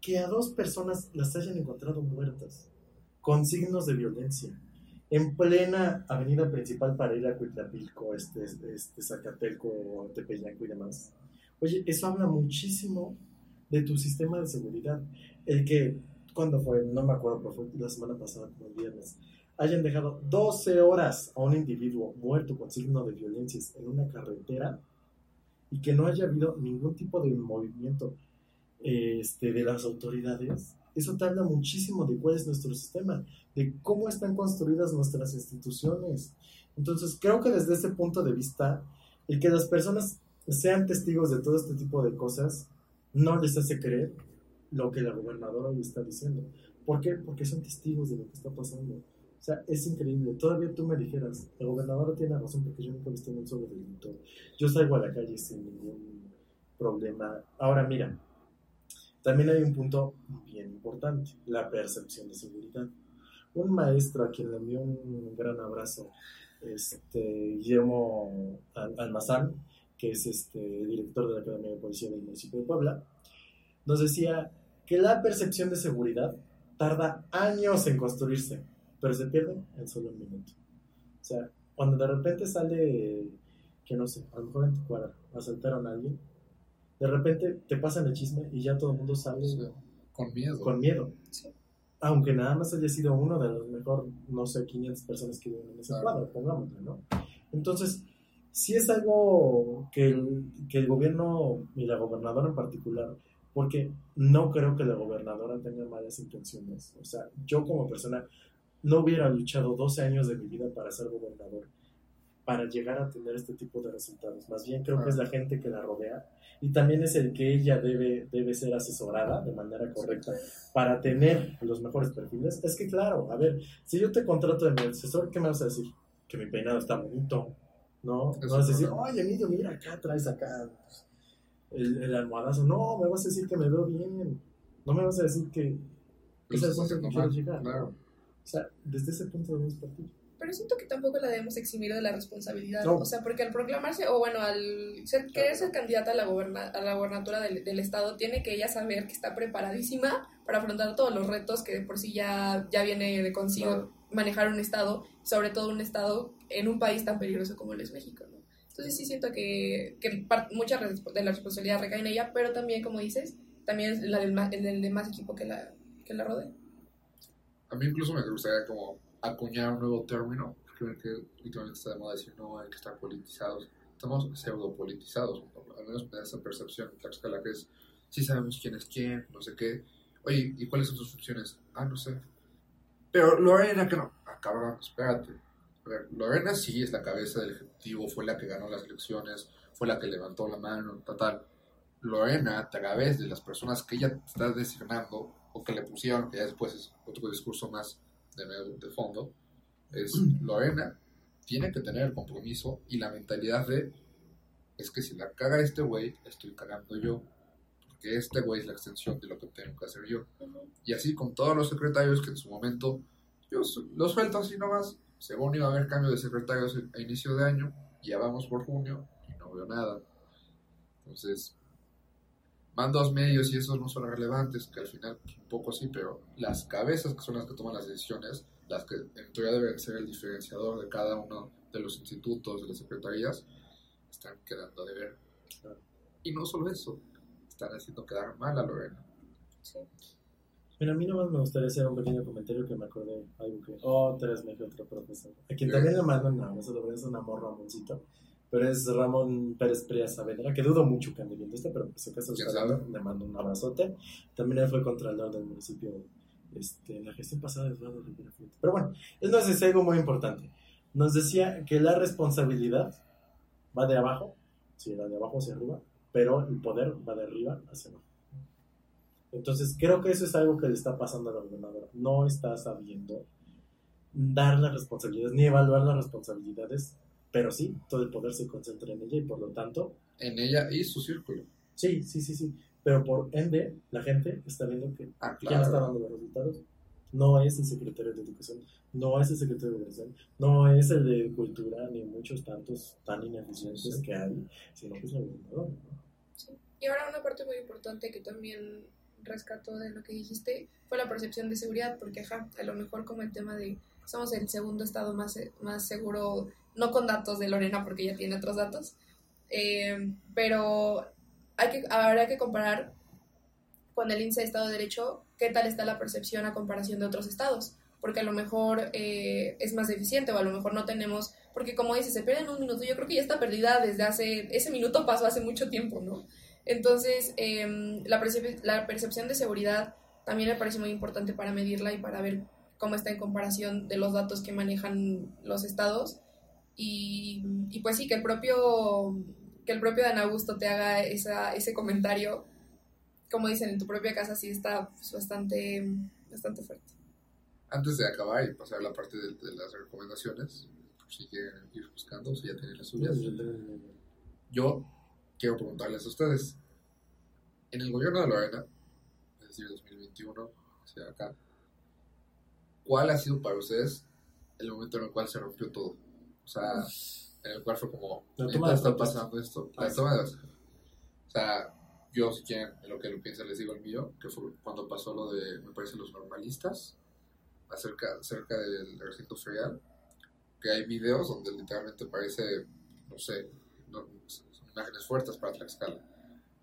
que a dos personas las hayan encontrado muertas, con signos de violencia, en plena avenida principal para ir a Cuitlapilco, este, este Zacatelco, Tepeyanco y demás. Oye, eso habla muchísimo de tu sistema de seguridad. El que, cuando fue? No me acuerdo, pero fue la semana pasada, como el viernes, hayan dejado 12 horas a un individuo muerto con signo de violencias en una carretera y que no haya habido ningún tipo de movimiento este, de las autoridades, eso te habla muchísimo de cuál es nuestro sistema, de cómo están construidas nuestras instituciones. Entonces, creo que desde ese punto de vista, el que las personas sean testigos de todo este tipo de cosas no les hace creer lo que la gobernadora hoy está diciendo. ¿Por qué? Porque son testigos de lo que está pasando. O sea, es increíble. Todavía tú me dijeras, la gobernadora tiene razón porque yo nunca he visto un solo delito. Yo salgo a la calle sin ningún problema. Ahora, mira, también hay un punto bien importante, la percepción de seguridad. Un maestro a quien le envío un gran abrazo, este, Guillermo Al- Almazán, que es este, director de la Academia de Policía del municipio de Puebla, nos decía que la percepción de seguridad tarda años en construirse, pero se pierde en solo un minuto. O sea, cuando de repente sale, que no sé, a lo mejor en tu asaltaron a alguien, de repente te pasan el chisme y ya todo el mundo sale Sí, Con miedo. con miedo. Sí. Aunque nada más haya sido uno de los mejor, no sé, 500 personas que viven en ese Claro. cuadro, pongámosle, ¿no? Entonces, sí es algo que el, que el gobierno y la gobernadora en particular, porque no creo que la gobernadora tenga malas intenciones. O sea, yo como persona no hubiera luchado 12 años de mi vida para ser gobernador, para llegar a tener este tipo de resultados. Más bien creo que es la gente que la rodea y también es el que ella debe, debe ser asesorada de manera correcta para tener los mejores perfiles. Es que claro, a ver, si yo te contrato de mi asesor, ¿qué me vas a decir? Que mi peinado está bonito, No, vas a decir, oye, Emilio, mira acá, traes acá pues, el, el almohadazo. No, me vas a decir que me veo bien. No me vas a decir que ese es el punto que quiero llegar. claro. O sea, desde ese punto debemos partir. Pero siento que tampoco la debemos eximir de la responsabilidad. No. O sea, porque al proclamarse, o bueno, al ser, querer ser candidata a la, goberna- a la gobernatura del, del Estado, tiene que ella saber que está preparadísima para afrontar todos los retos que de por sí ya, ya viene de consigo Claro. manejar un Estado, sobre todo un Estado en un país tan peligroso como lo es México, ¿no? Entonces sí siento que, que mucha de la responsabilidad recae en ella, pero también, como dices, también es la del, el del demás equipo que la, que la rodea. A mí incluso me gustaría como acuñar un nuevo término, porque que últimamente está de moda decir no hay que estar politizados. Estamos pseudopolitizados, ¿no? al menos me esa percepción en Tlaxcala que es, sí sabemos quién es quién, no sé qué. Oye, ¿y cuáles son sus funciones? Ah, no sé. Pero Lorena, que no. Ah, cabrón, espérate. A ver, Lorena sí es la cabeza del Ejecutivo, fue la que ganó las elecciones, fue la que levantó la mano, tal, tal. Lorena, a través de las personas que ella está designando o que le pusieron, que ya después es otro discurso más de, de fondo, es Lorena tiene que tener el compromiso y la mentalidad de es que si la caga este güey, estoy cagando yo, porque este güey es la extensión de lo que tengo que hacer yo. Y así con todos los secretarios que en su momento yo los suelto así nomás, según iba a haber cambio de secretarios a inicio de año, ya vamos por junio y no veo nada. Entonces, van dos medios y esos no son relevantes, que al final un poco sí, pero las cabezas que son las que toman las decisiones, las que en teoría deben ser el diferenciador de cada uno de los institutos, de las secretarías, están quedando de ver. Claro. Y no solo eso, están haciendo quedar mal a Lorena. Mira, a mí nomás me gustaría hacer un pequeño comentario que me acordé algo que otra vez me dijo otro profesor. A quien Sí. también le mando un abrazo, lo es un amor Ramoncito. Pero es Ramón Pérez Pérez Saavedra, que dudo mucho que ande viendo esto, pero por si acaso le mando un abrazote. También él fue contralor del municipio este, en la gestión pasada de Eduardo Rivera. Pero bueno, él nos decía algo muy importante. Nos decía que la responsabilidad va de abajo, sí, va de abajo hacia arriba, pero el poder va de arriba hacia abajo. Entonces, creo que eso es algo que le está pasando a la. No está sabiendo dar las responsabilidades ni evaluar las responsabilidades, pero sí, todo el poder se concentra en ella y por lo tanto, En ella y su círculo. sí, sí, sí, sí. Pero por ende, la gente está viendo que Ah, quién está dando los resultados. No es el secretario de Educación, no es el secretario de Educación, no es el de Cultura, ni muchos tantos tan ineficientes Sí. que hay, sino que es la gobernadora. ¿no? Sí. Y ahora una parte muy importante que también rescató de lo que dijiste fue la percepción de seguridad, porque ajá, a lo mejor como el tema de somos el segundo estado más, más seguro, no con datos de Lorena porque ella tiene otros datos, eh, pero hay que, habrá que comparar con el índice de Estado de Derecho qué tal está la percepción a comparación de otros estados, porque a lo mejor eh, es más deficiente o a lo mejor no tenemos, porque como dices, se pierde en un minuto, yo creo que ya está perdida desde hace, ese minuto pasó hace mucho tiempo, ¿no? Entonces, em, la, percep- la percepción de seguridad también me parece muy importante para medirla y para ver cómo está en comparación de los datos que manejan los estados. Y, y pues sí, que el propio, que el propio Dan Augusto te haga esa, ese comentario, como dicen, en tu propia casa sí está pues, bastante, bastante fuerte. Antes de acabar y pasar a la parte de, de las recomendaciones, por si quieren ir buscando, si ya tienen las suyas, yo quiero preguntarles a ustedes, en el gobierno de Lorena, es decir, 2021, hacia acá, ¿cuál ha sido para ustedes el momento en el cual se rompió todo? O sea, en el cual fue como, La ¿neta toma está pasando esto? La toma de. O sea, yo si quieren, en lo que lo piensan les digo el mío, que fue cuando pasó lo de, me parece, los normalistas, acerca, cerca del recinto ferial, que hay videos donde literalmente parece, no sé, no- son imágenes fuertes para Tlaxcala,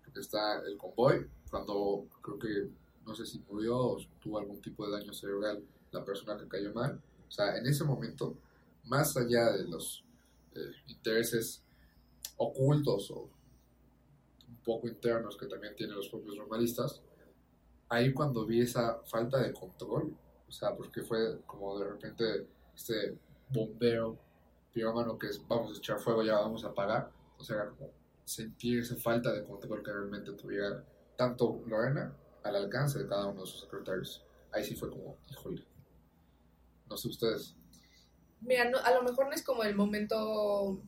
porque está el convoy, cuando creo que, no sé si murió o tuvo algún tipo de daño cerebral la persona que cayó mal, o sea, en ese momento, más allá de los eh, intereses ocultos o un poco internos que también tienen los propios normalistas, ahí cuando vi esa falta de control, o sea, porque fue como de repente este bombero pirómano que es vamos a echar fuego, ya vamos a apagar, o sea, como sentir esa falta de control que realmente tuviera tanto Lorena al alcance de cada uno de sus secretarios. Ahí sí fue como, híjole, no sé ustedes. Mira, no- a lo mejor no es como el momento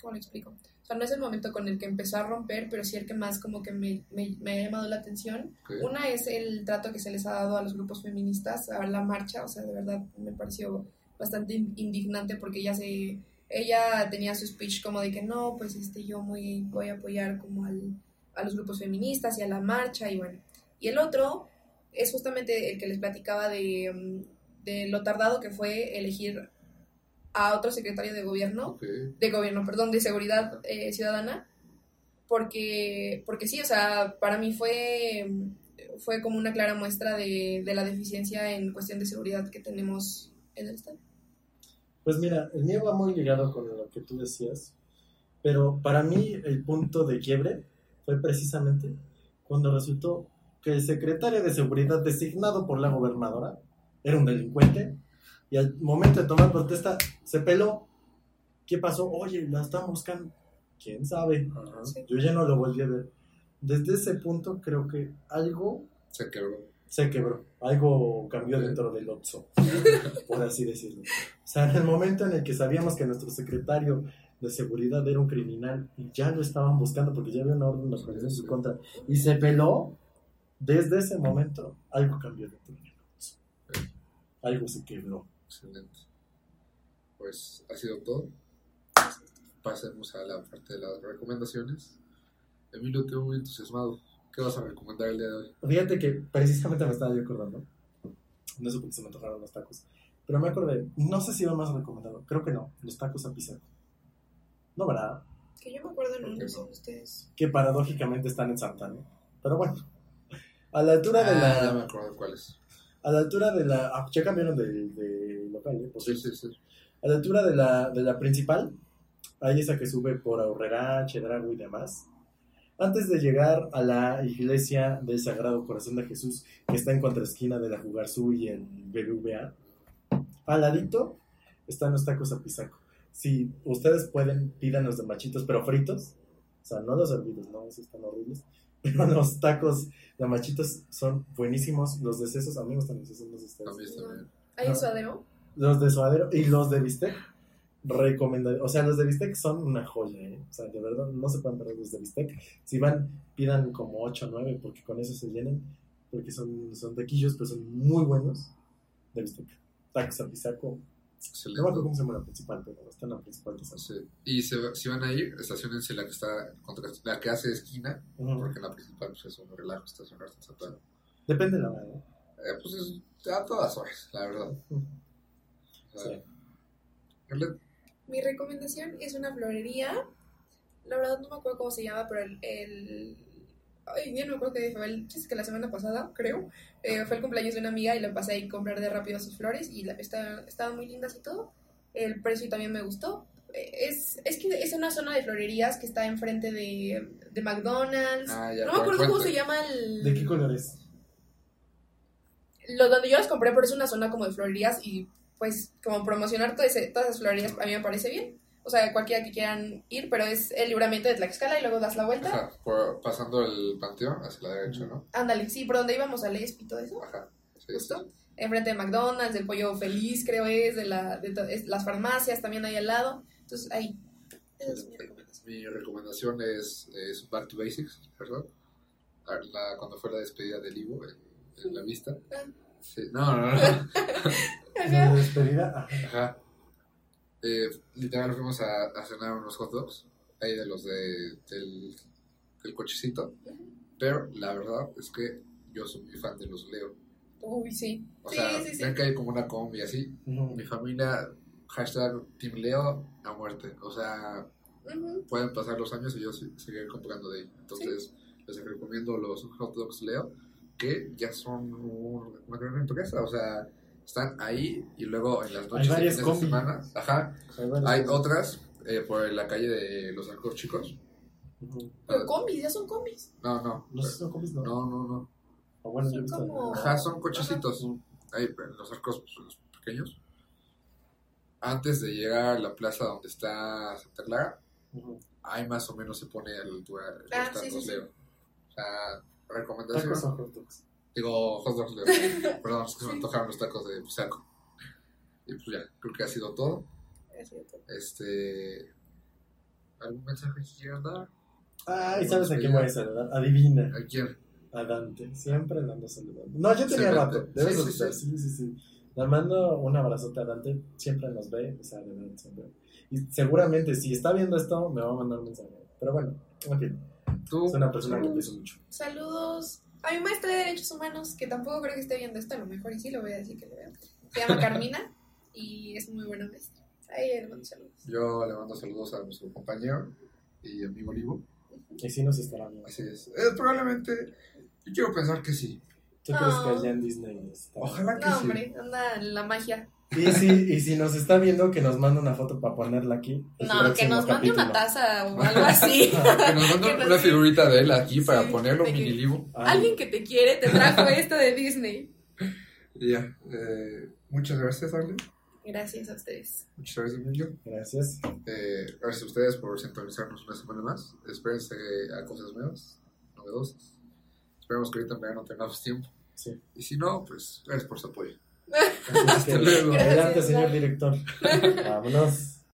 ¿cómo lo explico? O sea, no es el momento con el que empezó a romper, pero sí el que más como que me, me, me ha llamado la atención. Una es el trato que se les ha dado a los grupos feministas, a la marcha, o sea, de verdad me pareció bastante in- indignante porque ella se ella tenía su speech como de que no, pues este yo muy voy a apoyar como al, a los grupos feministas y a la marcha y bueno. Y el otro es justamente el que les platicaba de, mm, de lo tardado que fue elegir a otro secretario de gobierno de gobierno, perdón, de seguridad eh, ciudadana, porque, porque sí, o sea, para mí fue, fue como una clara muestra de, de la deficiencia en cuestión de seguridad que tenemos en el Estado. Pues mira, el mío va muy ligado con lo que tú decías, pero para mí el punto de quiebre fue precisamente cuando resultó que el secretario de seguridad designado por la gobernadora era un delincuente y al momento de tomar protesta se peló. ¿Qué pasó? Oye, la están buscando. ¿Quién sabe? Ajá. Yo ya no lo volví a ver. Desde ese punto creo que algo Se quebró. se quebró, algo cambió dentro del Otso, por así decirlo. O sea, en el momento en el que sabíamos que nuestro secretario de seguridad era un criminal y ya lo estaban buscando porque ya había una orden de aprehensión en su contra y se peló, desde ese momento algo cambió dentro del Otso. Algo se quebró. Excelente. Pues ha sido todo. Pasemos a la parte de las recomendaciones. Emilio, veo muy entusiasmado. ¿Qué vas a recomendar el día de hoy? Fíjate que precisamente me estaba yo acordando, no sé por qué se me antojaron los tacos, pero me acordé, no sé si va más recomendado, creo que no, los tacos a pizarro. No, ¿verdad? Que yo me acuerdo, no, ¿Por qué no sé no? ustedes. que paradójicamente están en Santana. Pero bueno, a la altura de Ah, ya me la. acuerdo cuáles. A la altura de la. ah, ya cambiaron de, de local, ¿eh? Sí, sí, sí. A la altura de la, de la principal, hay esa que sube por Aurrera, Chedrago y demás. Antes de llegar a la iglesia del Sagrado Corazón de Jesús, que está en contraesquina de la Jugarzú y el BBVA, al ladito están los tacos a pisaco. Si ustedes pueden, pídanlos de machitos, pero fritos. O sea, no los hervidos, no, esos están horribles. Pero los tacos de machitos son buenísimos. Los de sesos, a mí me gustan los sesos, los de ustedes. También. ¿Hay suadero? Los de suadero y los de bistec, recomendado. O sea, los de bistec son una joya, ¿eh? O sea, de verdad, no se pueden perder los de bistec. Si van, pidan como 8 o 9, porque con eso se llenan. Porque son, son taquillos, pero son muy buenos de bistec. Tacos a pisaco. No me acuerdo cómo se llama la principal, pero está en la principal de San Sí. Y se si van a ir, estacionense la que está contra, la que hace esquina, porque la principal pues, es un relajo estacionarse en. Depende de la hora, ¿no? Eh, pues es a todas horas, la verdad. Sí. Mi recomendación es una florería. La verdad no me acuerdo cómo se llama, pero el... el... Ay, ya no me acuerdo qué fue el... Es que la semana pasada, creo, eh, fue el cumpleaños de una amiga y le pasé ahí a comprar de rápido sus flores y la, está- estaban muy lindas y todo. El precio también me gustó. Eh, Es, es que es una zona de florerías que está enfrente de, de McDonald's. Ah, ya, no me acuerdo cómo se llama el... ¿De qué color es? Lo donde yo las compré, pero es una zona como de florerías y pues como promocionar todo ese- todas esas florerías a mí me parece bien. O sea, cualquiera que quieran ir, pero es el libramiento de Tlaxcala y luego das la vuelta. Ajá, por- pasando el panteón hacia la derecha, ¿no? Ándale, sí, por donde íbamos a Lesp y todo eso. Ajá. Sí, sí. Justo. Enfrente de McDonald's, del pollo feliz, creo es, de, la, de es- las farmacias también ahí al lado. Entonces, ahí. Esa es mi recomendación. Mi recomendación es, es Back to Basics, ¿verdad? La, cuando fue la despedida del Ivo en, en la vista. Ah. Sí. No, no, no. ¿La de despedida? Ajá. Eh, literal fuimos a, a cenar unos hot dogs, ahí de los de, del, del cochecito. Pero la verdad es que yo soy muy fan de los Leo. Uy, sí. O sí, sea, sí, sí. ven que hay como una combi así. Mi familia, hashtag Team Leo a muerte. O sea, pueden pasar los años y yo se- seguiré comprando de ahí. Entonces, les recomiendo los hot dogs Leo, que ya son un- una gran empresa. O sea, están ahí y luego en las noches de varias fines de combi. semana. Ajá. Hay Hay otras eh, por la calle de los arcos chicos. Ujú. Pero combis, ya son combis. No, no. No son combis, ¿no? No, no, no. O bueno, yo he Son visto. como- Ajá, son cochecitos. Ujú. Ahí, en los arcos pues, los pequeños. Antes de llegar a la plaza donde está Santa Clara, Ujú. ahí más o menos se pone a la altura de Ah, sí, sí, sí. Leo. O sea, recomendación. Tacos o hot dogs. Digo, hot dogs. Perdón, es que se me antojaron los tacos de saco. Y pues ya, creo que ha sido todo. Es cierto. Este. ¿Algún mensaje que quieran dar? Ay, ¿sabes a quién voy a saludar? Adivina. ¿A quién? A Dante. Siempre la ando saludando. No, yo tenía rato. Debes Sí, sí. Sí, sí, sí. Le mando un abrazote a Dante. Siempre nos ve. O sea, de verdad, siempre. Y seguramente, si está viendo esto, me va a mandar un mensaje. Pero bueno, en fin. ¿Tú? Es una persona que aprecio mucho. Saludos a mi maestra de Derechos Humanos, que tampoco creo que esté viendo esto, a lo mejor y sí lo voy a decir que le veo. Se llama Carmina y es muy buena maestra. Ahí le mando saludos. Yo le mando saludos a nuestro compañero y amigo Livo. Y sí nos estará viendo. Así es. Eh, probablemente, yo quiero pensar que sí. ¿Tú crees que Ah. allá en Disney está? Ojalá que No, sí. hombre, anda en la magia. Y si, y si nos está viendo, que nos mande una foto para ponerla aquí. No, que nos mande una taza o algo así. Que nos manden Que nos una figurita de él aquí para Sí, ponerlo mini. Ay, Alguien que te quiere te trajo esto de Disney. Y ya. Eh, muchas gracias, Ale. Gracias a ustedes. Muchas gracias, Emilio. Gracias. Eh, gracias a ustedes por sintonizarnos una semana más. Espérense a cosas nuevas, novedosas. Esperemos que ahorita en verano tengamos tiempo. Sí. Y si no, pues gracias por su apoyo. Hasta luego. adelante, Gracias, señor director. Vámonos.